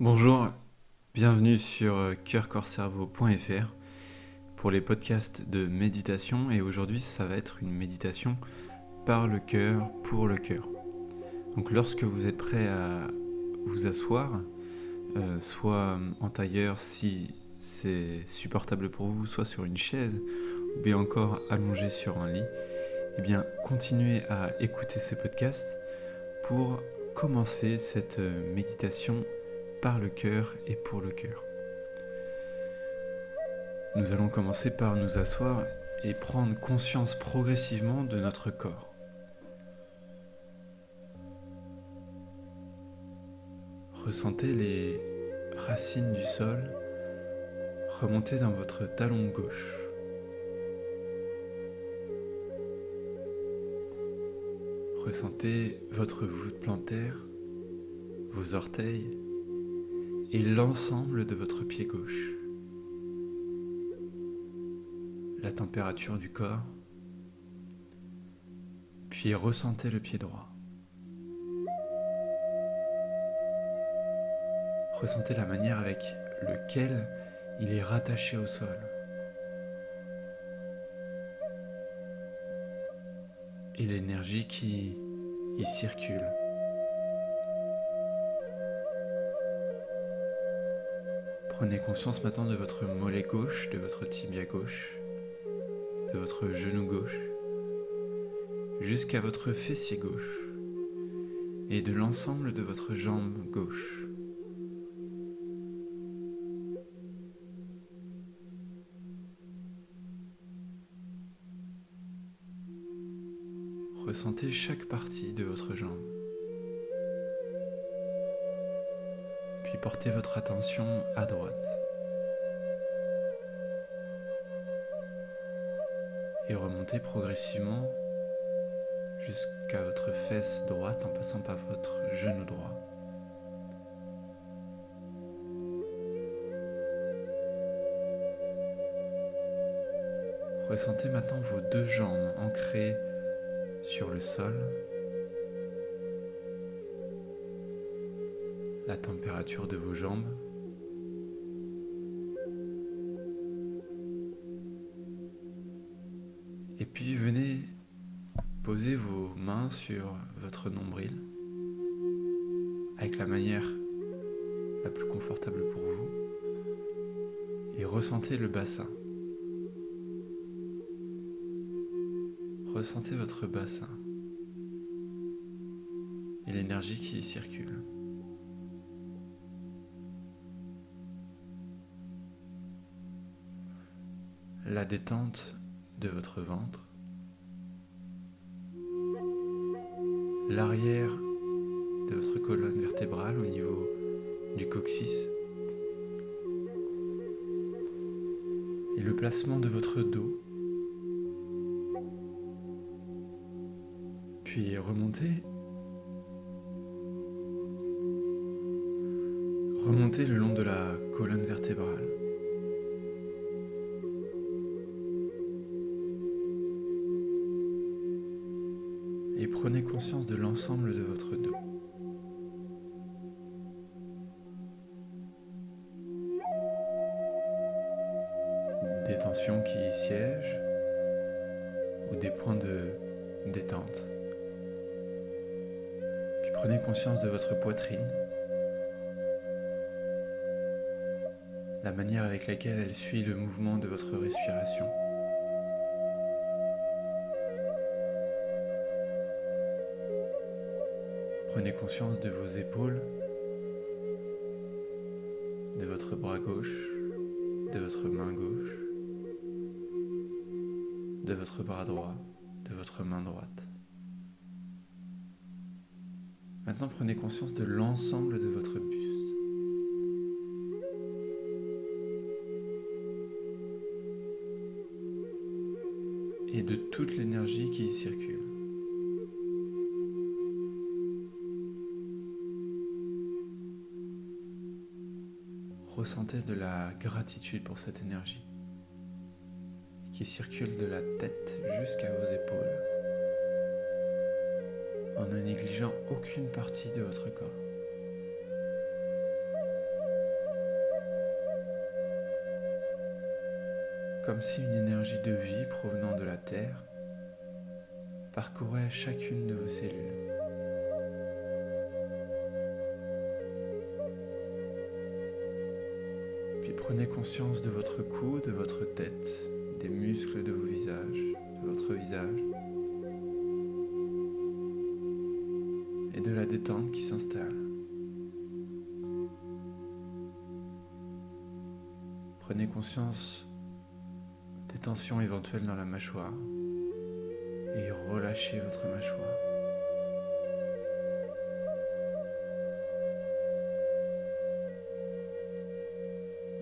Bonjour, bienvenue sur euh, cœurcorcerveau.fr pour les podcasts de méditation et aujourd'hui ça va être une méditation par le cœur pour le cœur. Donc lorsque vous êtes prêt à vous asseoir, euh, soit en tailleur si c'est supportable pour vous, soit sur une chaise ou bien encore allongé sur un lit, eh bien continuez à écouter ces podcasts pour commencer cette euh, méditation par le cœur et pour le cœur. Nous allons commencer par nous asseoir et prendre conscience progressivement de notre corps. Ressentez les racines du sol remonter dans votre talon gauche. Ressentez votre voûte plantaire, vos orteils, et l'ensemble de votre pied gauche. La température du corps, puis ressentez le pied droit. Ressentez la manière avec laquelle il est rattaché au sol. Et l'énergie qui y circule. Prenez conscience maintenant de votre mollet gauche, de votre tibia gauche, de votre genou gauche, jusqu'à votre fessier gauche et de l'ensemble de votre jambe gauche. Ressentez chaque partie de votre jambe. Portez votre attention à droite. Et remontez progressivement jusqu'à votre fesse droite en passant par votre genou droit. Ressentez maintenant vos deux jambes ancrées sur le sol la température de vos jambes. Et puis venez poser vos mains sur votre nombril avec la manière la plus confortable pour vous et ressentez le bassin. Ressentez votre bassin et l'énergie qui y circule. La détente de votre ventre, l'arrière de votre colonne vertébrale au niveau du coccyx et le placement de votre dos. Puis remontez. Remontez le long de la colonne vertébrale. Prenez conscience de l'ensemble de votre dos. Des tensions qui y siègent ou des points de détente. Puis prenez conscience de votre poitrine, la manière avec laquelle elle suit le mouvement de votre respiration. Prenez conscience de vos épaules, de votre bras gauche, de votre main gauche, de votre bras droit, de votre main droite. Maintenant prenez conscience de l'ensemble de votre buste. Et de toute l'énergie qui y circule. ressentez de la gratitude pour cette énergie qui circule de la tête jusqu'à vos épaules en ne négligeant aucune partie de votre corps. Comme si une énergie de vie provenant de la Terre parcourait chacune de vos cellules. Prenez conscience de votre cou, de votre tête, des muscles de vos visages, de votre visage et de la détente qui s'installe. Prenez conscience des tensions éventuelles dans la mâchoire et relâchez votre mâchoire.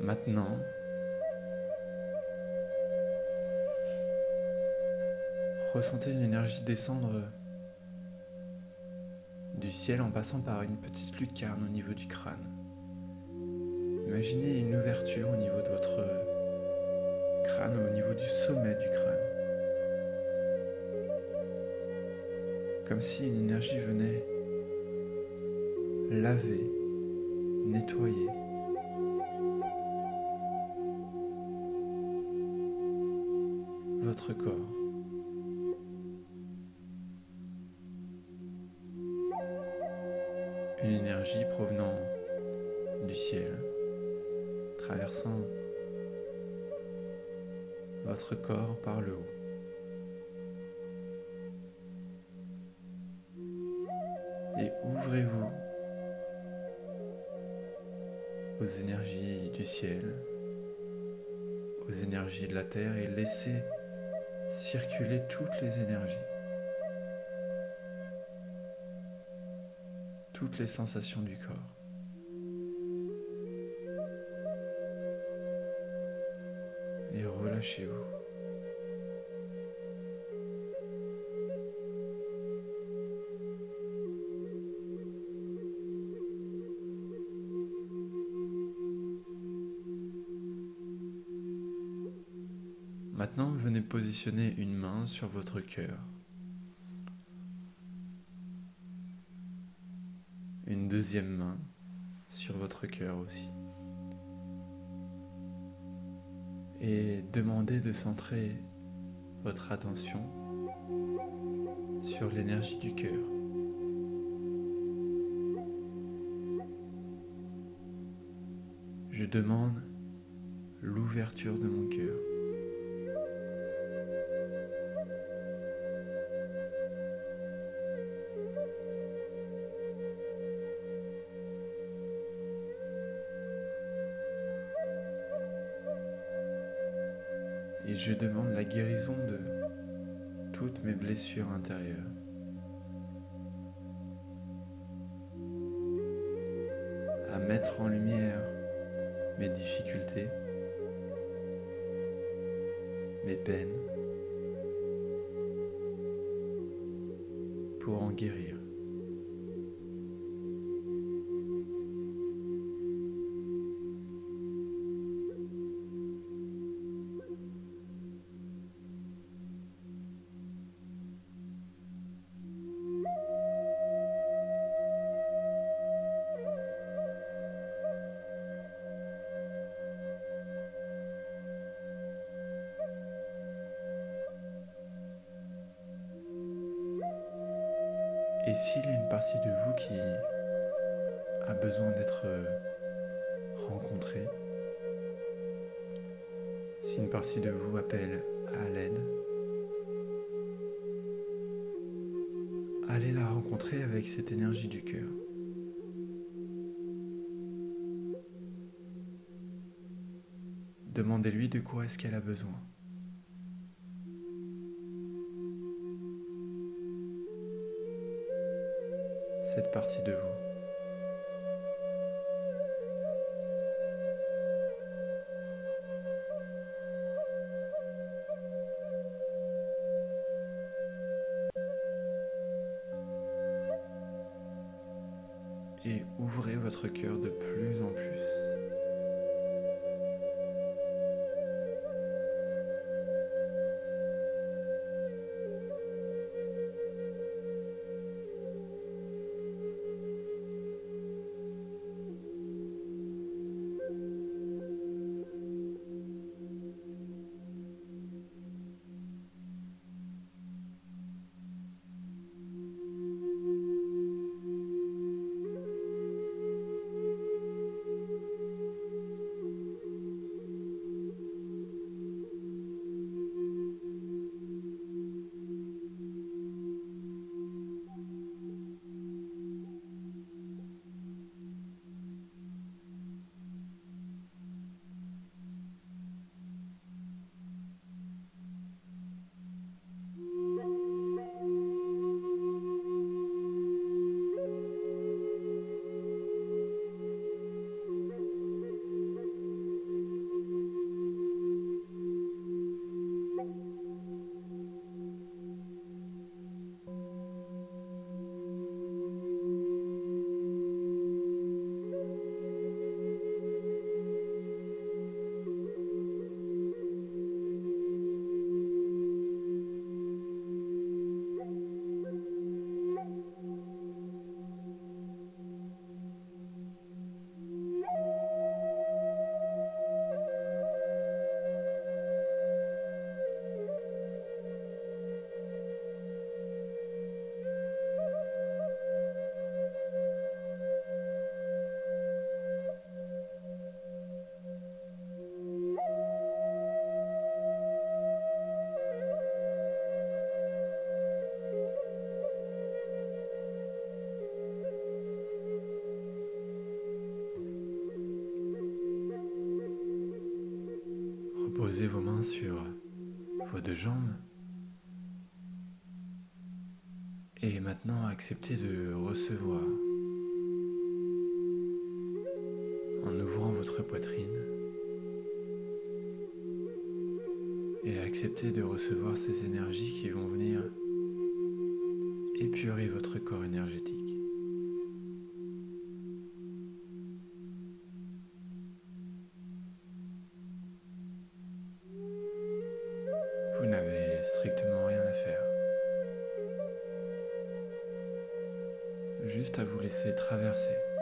Maintenant, ressentez une énergie descendre du ciel en passant par une petite lucarne au niveau du crâne. Imaginez une ouverture au niveau de votre crâne, au niveau du sommet du crâne. Comme si une énergie venait laver, nettoyer. Corps. Une énergie provenant du ciel traversant votre corps par le haut. Et ouvrez-vous aux énergies du ciel, aux énergies de la terre et laissez circuler toutes les énergies, toutes les sensations du corps. relâchez-vous. Maintenant, venez positionner une main sur votre cœur. Une deuxième main sur votre cœur aussi. et demandez de centrer votre attention sur l'énergie du cœur. Je demande l'ouverture de mon cœur. Je demande la guérison de toutes mes blessures intérieures. à mettre en lumière mes difficultés, mes peines, pour en guérir. Et s'il y a une partie de vous qui a besoin d'être rencontrée, si une partie de vous appelle à l'aide, allez la rencontrer avec cette énergie du cœur. Demandez-lui de quoi est-ce qu'elle a besoin. Cette partie de vous. Posez vos mains sur vos deux jambes. Et maintenant, acceptez de recevoir en ouvrant votre poitrine et acceptez de recevoir ces énergies qui vont venir épurer votre corps énergétique. Juste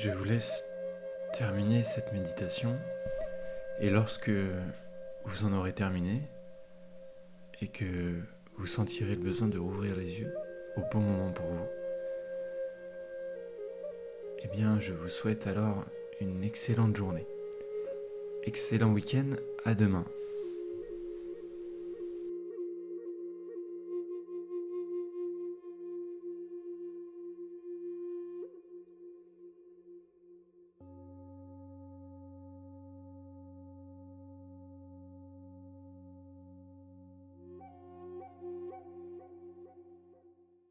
Je vous laisse terminer cette méditation et lorsque vous en aurez terminé et que vous sentirez le besoin de rouvrir les yeux au bon moment pour vous, eh bien je vous souhaite alors une excellente journée. Excellent week-end, à demain.